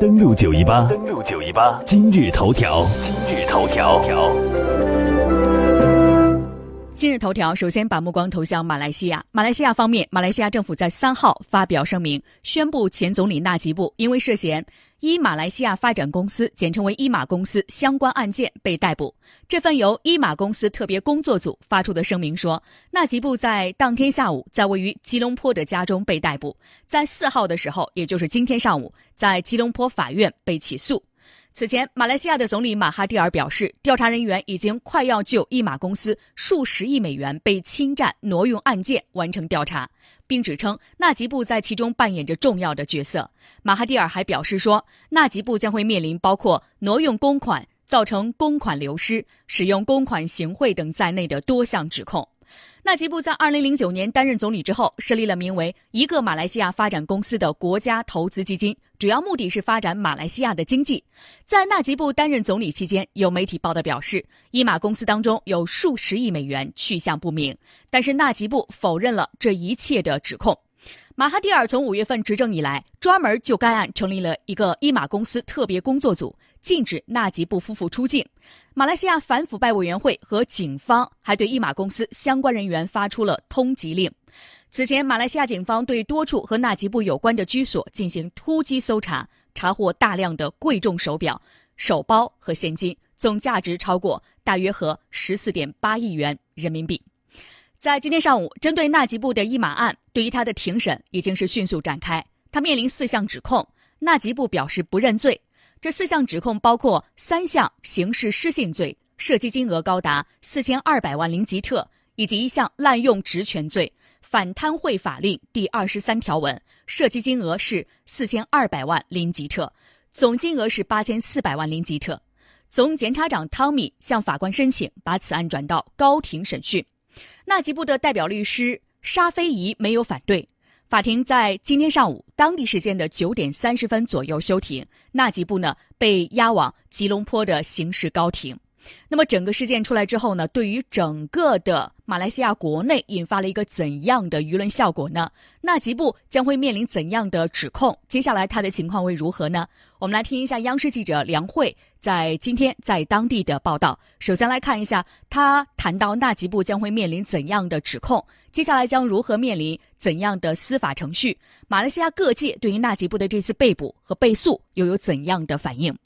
登录九一八，登录九一八，今日头条，今日头条。今日头条首先把目光投向马来西亚。马来西亚方面，马来西亚政府在三号发表声明，宣布前总理纳吉布因为涉嫌伊马来西亚发展公司（简称为伊马公司）相关案件被逮捕。这份由伊马公司特别工作组发出的声明说，纳吉布在当天下午在位于吉隆坡的家中被逮捕，在四号的时候，也就是今天上午，在吉隆坡法院被起诉。此前，马来西亚的总理马哈蒂尔表示，调查人员已经快要就一马公司数十亿美元被侵占挪用案件完成调查，并指称纳吉布在其中扮演着重要的角色。马哈蒂尔还表示说，纳吉布将会面临包括挪用公款、造成公款流失、使用公款行贿等在内的多项指控。纳吉布在2009年担任总理之后，设立了名为“一个马来西亚发展公司”的国家投资基金，主要目的是发展马来西亚的经济。在纳吉布担任总理期间，有媒体报道表示，伊马公司当中有数十亿美元去向不明，但是纳吉布否认了这一切的指控。马哈蒂尔从五月份执政以来，专门就该案成立了一个伊马公司特别工作组。禁止纳吉布夫妇出境。马来西亚反腐败委员会和警方还对一马公司相关人员发出了通缉令。此前，马来西亚警方对多处和纳吉布有关的居所进行突击搜查，查获大量的贵重手表、手包和现金，总价值超过大约和十四点八亿元人民币。在今天上午，针对纳吉布的一马案，对于他的庭审已经是迅速展开。他面临四项指控，纳吉布表示不认罪。这四项指控包括三项刑事失信罪，涉及金额高达四千二百万零吉特，以及一项滥用职权罪，反贪贿法令第二十三条文，涉及金额是四千二百万零吉特，总金额是八千四百万零吉特。总检察长汤米向法官申请把此案转到高庭审讯，纳吉布的代表律师沙菲仪没有反对。法庭在今天上午当地时间的九点三十分左右休庭，纳吉布呢被押往吉隆坡的刑事高庭。那么整个事件出来之后呢，对于整个的马来西亚国内引发了一个怎样的舆论效果呢？纳吉布将会面临怎样的指控？接下来他的情况会如何呢？我们来听一下央视记者梁慧在今天在当地的报道。首先来看一下他谈到纳吉布将会面临怎样的指控，接下来将如何面临怎样的司法程序？马来西亚各界对于纳吉布的这次被捕和被诉又有怎样的反应？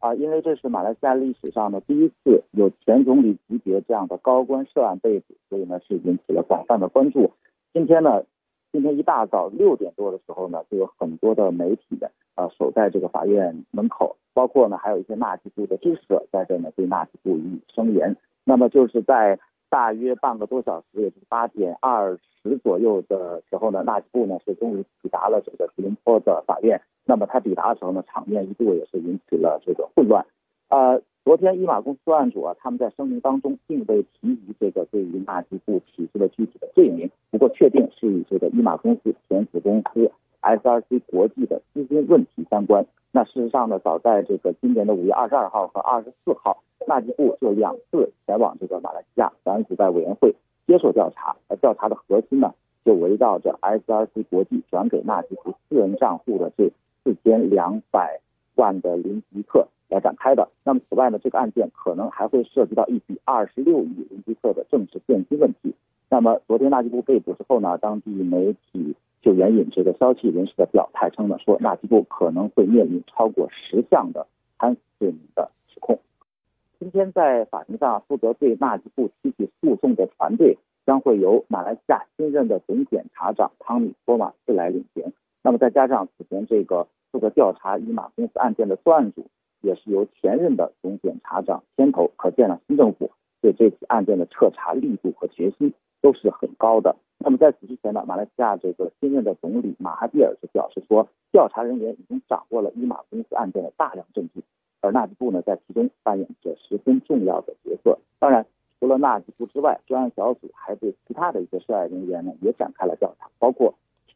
啊，因为这是马来西亚历史上的第一次有前总理级别这样的高官涉案被捕，所以呢是引起了广泛的关注。今天呢，今天一大早六点多的时候呢，就有很多的媒体的啊守在这个法院门口，包括呢还有一些纳吉布的支持者在这呢对纳吉布予以声援。那么就是在大约半个多小时，也就是八点二十左右的时候呢，纳吉布呢是终于抵达了这个吉隆坡的法院。那么他抵达的时候呢，场面一度也是引起了这个混乱。呃，昨天伊马公司案主啊，他们在声明当中并未提及这个对于纳吉布起诉的具体的罪名，不过确定是与这个伊马公司前子公司 SRC 国际的资金问题相关。那事实上呢，早在这个今年的五月二十二号和二十四号，纳吉布就两次前往这个马来西亚反腐败委员会接受调查，而调查的核心呢，就围绕着 SRC 国际转给纳吉布私人账户的这。四千两百万的林吉特来展开的。那么，此外呢，这个案件可能还会涉及到一笔二十六亿林吉特的政治现金问题。那么，昨天纳吉布被捕之后呢，当地媒体就援引这个消息人士的表态称呢，说纳吉布可能会面临超过十项的贪腐罪名的指控。今天在法庭上，负责对纳吉布提起诉讼的团队将会由马来西亚新任的总检察长汤米托马斯来领衔。那么再加上此前这个。负责调查伊马公司案件的作案组也是由前任的总检察长牵头，可见呢，新政府对这起案件的彻查力度和决心都是很高的。那么在此之前呢，马来西亚这个新任的总理马哈蒂尔就表示说，调查人员已经掌握了伊马公司案件的大量证据，而纳吉布呢在其中扮演着十分重要的角色。当然，除了纳吉布之外，专案小组还对其他的一些涉案人员呢也展开了调查，包括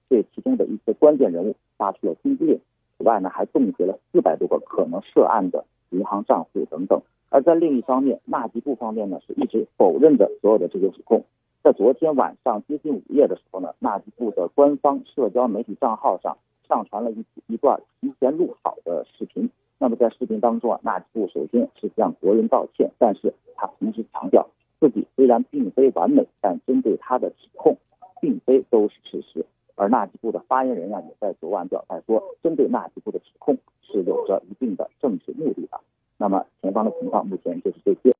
对其中的一些关键人物发出了通缉令。此外呢，还冻结了四百多个可能涉案的银行账户等等。而在另一方面，纳吉布方面呢是一直否认的所有的这些指控。在昨天晚上接近午夜的时候呢，纳吉布的官方社交媒体账号上上传了一一段提前录好的视频。那么在视频当中啊，纳吉布首先是向国人道歉，但是他同时强调自己虽然并非完美，但针对他的指控，并非都是事实。而纳吉布的发言人啊，也在昨晚表态说，针对纳吉布的指控是有着一定的政治目的的。那么前方的情况目前就是这些。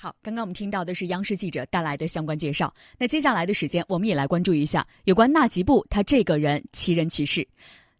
好，刚刚我们听到的是央视记者带来的相关介绍。那接下来的时间，我们也来关注一下有关纳吉布他这个人奇人奇事。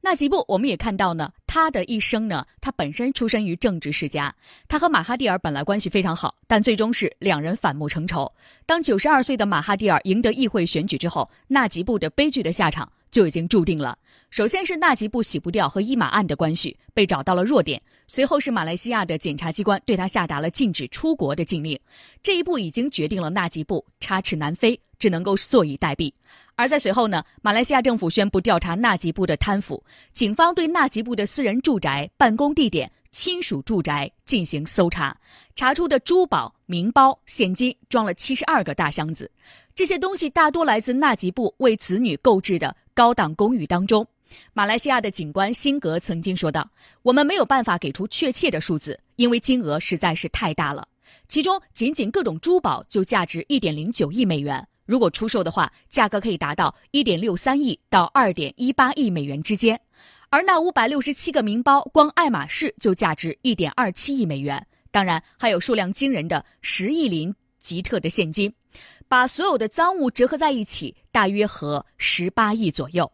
纳吉布，我们也看到呢，他的一生呢，他本身出身于政治世家，他和马哈蒂尔本来关系非常好，但最终是两人反目成仇。当九十二岁的马哈蒂尔赢得议会选举之后，纳吉布的悲剧的下场就已经注定了。首先是纳吉布洗不掉和伊马案的关系，被找到了弱点；随后是马来西亚的检察机关对他下达了禁止出国的禁令，这一步已经决定了纳吉布插翅难飞，只能够坐以待毙。而在随后呢，马来西亚政府宣布调查纳吉布的贪腐，警方对纳吉布的私人住宅、办公地点、亲属住宅进行搜查，查出的珠宝、名包、现金装了七十二个大箱子，这些东西大多来自纳吉布为子女购置的高档公寓当中。马来西亚的警官辛格曾经说道：“我们没有办法给出确切的数字，因为金额实在是太大了，其中仅仅各种珠宝就价值一点零九亿美元。”如果出售的话，价格可以达到一点六三亿到二点一八亿美元之间，而那五百六十七个名包，光爱马仕就价值一点二七亿美元。当然，还有数量惊人的十亿林吉特的现金，把所有的赃物折合在一起，大约合十八亿左右。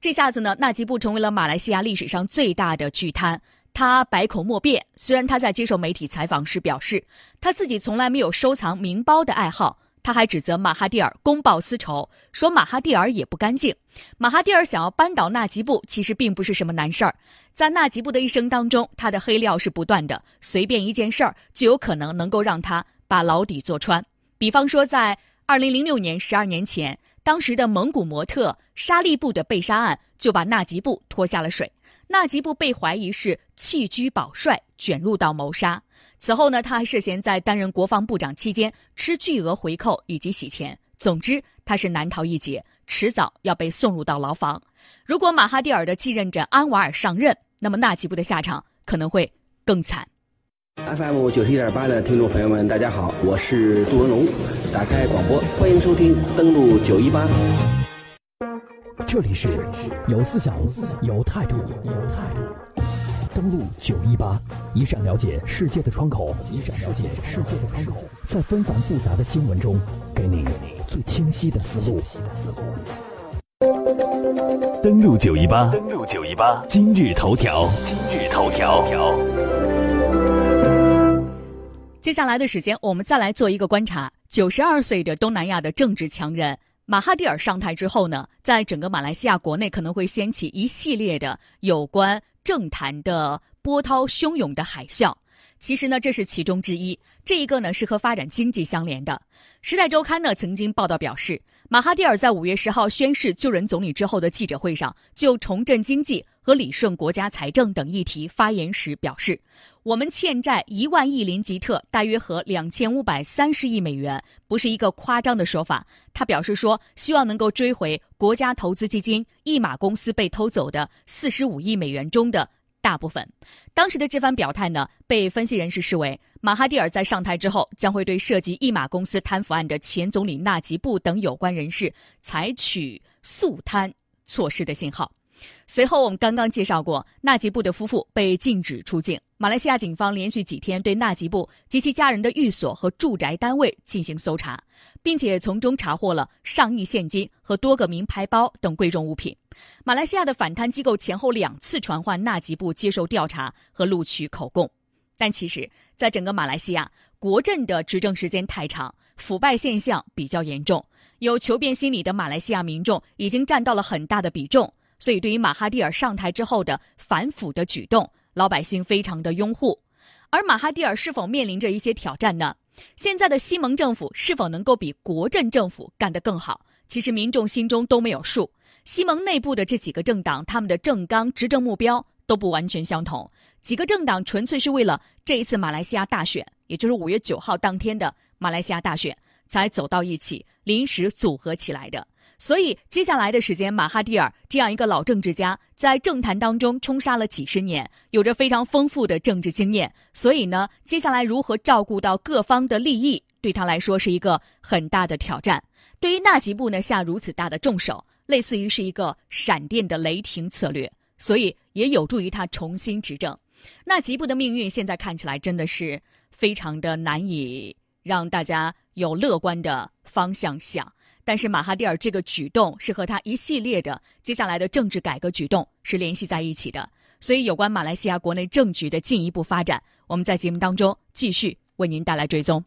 这下子呢，纳吉布成为了马来西亚历史上最大的巨贪。他百口莫辩，虽然他在接受媒体采访时表示，他自己从来没有收藏名包的爱好。他还指责马哈蒂尔公报私仇，说马哈蒂尔也不干净。马哈蒂尔想要扳倒纳吉布，其实并不是什么难事儿。在纳吉布的一生当中，他的黑料是不断的，随便一件事儿就有可能能够让他把牢底坐穿。比方说，在二零零六年十二年前，当时的蒙古模特沙利布的被杀案就把纳吉布拖下了水。纳吉布被怀疑是弃车保帅，卷入到谋杀。此后呢，他还涉嫌在担任国防部长期间吃巨额回扣以及洗钱。总之，他是难逃一劫，迟早要被送入到牢房。如果马哈蒂尔的继任者安瓦尔上任，那么纳吉布的下场可能会更惨。FM 九十一点八的听众朋友们，大家好，我是杜文龙，打开广播，欢迎收听登录九一八。这里是有思想、有态度、有态度。登录九一八，一扇了解世界的窗口，一扇了解世界的窗口，在纷繁复杂的新闻中，给你最清晰的思路。登录九一八，登录九一八，今日头条，今日头条。接下来的时间，我们再来做一个观察：九十二岁的东南亚的政治强人。马哈蒂尔上台之后呢，在整个马来西亚国内可能会掀起一系列的有关政坛的波涛汹涌的海啸。其实呢，这是其中之一。这一个呢是和发展经济相连的。时代周刊呢曾经报道表示，马哈蒂尔在五月十号宣誓就任总理之后的记者会上，就重振经济和理顺国家财政等议题发言时表示：“我们欠债一万亿林吉特，大约和两千五百三十亿美元，不是一个夸张的说法。”他表示说，希望能够追回国家投资基金易马公司被偷走的四十五亿美元中的。大部分，当时的这番表态呢，被分析人士视为马哈蒂尔在上台之后将会对涉及一马公司贪腐案的前总理纳吉布等有关人士采取肃贪措施的信号。随后，我们刚刚介绍过，纳吉布的夫妇被禁止出境。马来西亚警方连续几天对纳吉布及其家人的寓所和住宅单位进行搜查，并且从中查获了上亿现金和多个名牌包等贵重物品。马来西亚的反贪机构前后两次传唤纳吉布接受调查和录取口供，但其实，在整个马来西亚，国政的执政时间太长，腐败现象比较严重，有求变心理的马来西亚民众已经占到了很大的比重。所以，对于马哈蒂尔上台之后的反腐的举动，老百姓非常的拥护。而马哈蒂尔是否面临着一些挑战呢？现在的西蒙政府是否能够比国阵政府干得更好？其实民众心中都没有数。西蒙内部的这几个政党，他们的政纲、执政目标都不完全相同。几个政党纯粹是为了这一次马来西亚大选，也就是五月九号当天的马来西亚大选，才走到一起，临时组合起来的。所以接下来的时间，马哈蒂尔这样一个老政治家，在政坛当中冲杀了几十年，有着非常丰富的政治经验。所以呢，接下来如何照顾到各方的利益，对他来说是一个很大的挑战。对于纳吉布呢，下如此大的重手，类似于是一个闪电的雷霆策略，所以也有助于他重新执政。纳吉布的命运现在看起来真的是非常的难以让大家有乐观的方向想。但是马哈蒂尔这个举动是和他一系列的接下来的政治改革举动是联系在一起的。所以有关马来西亚国内政局的进一步发展，我们在节目当中继续为您带来追踪。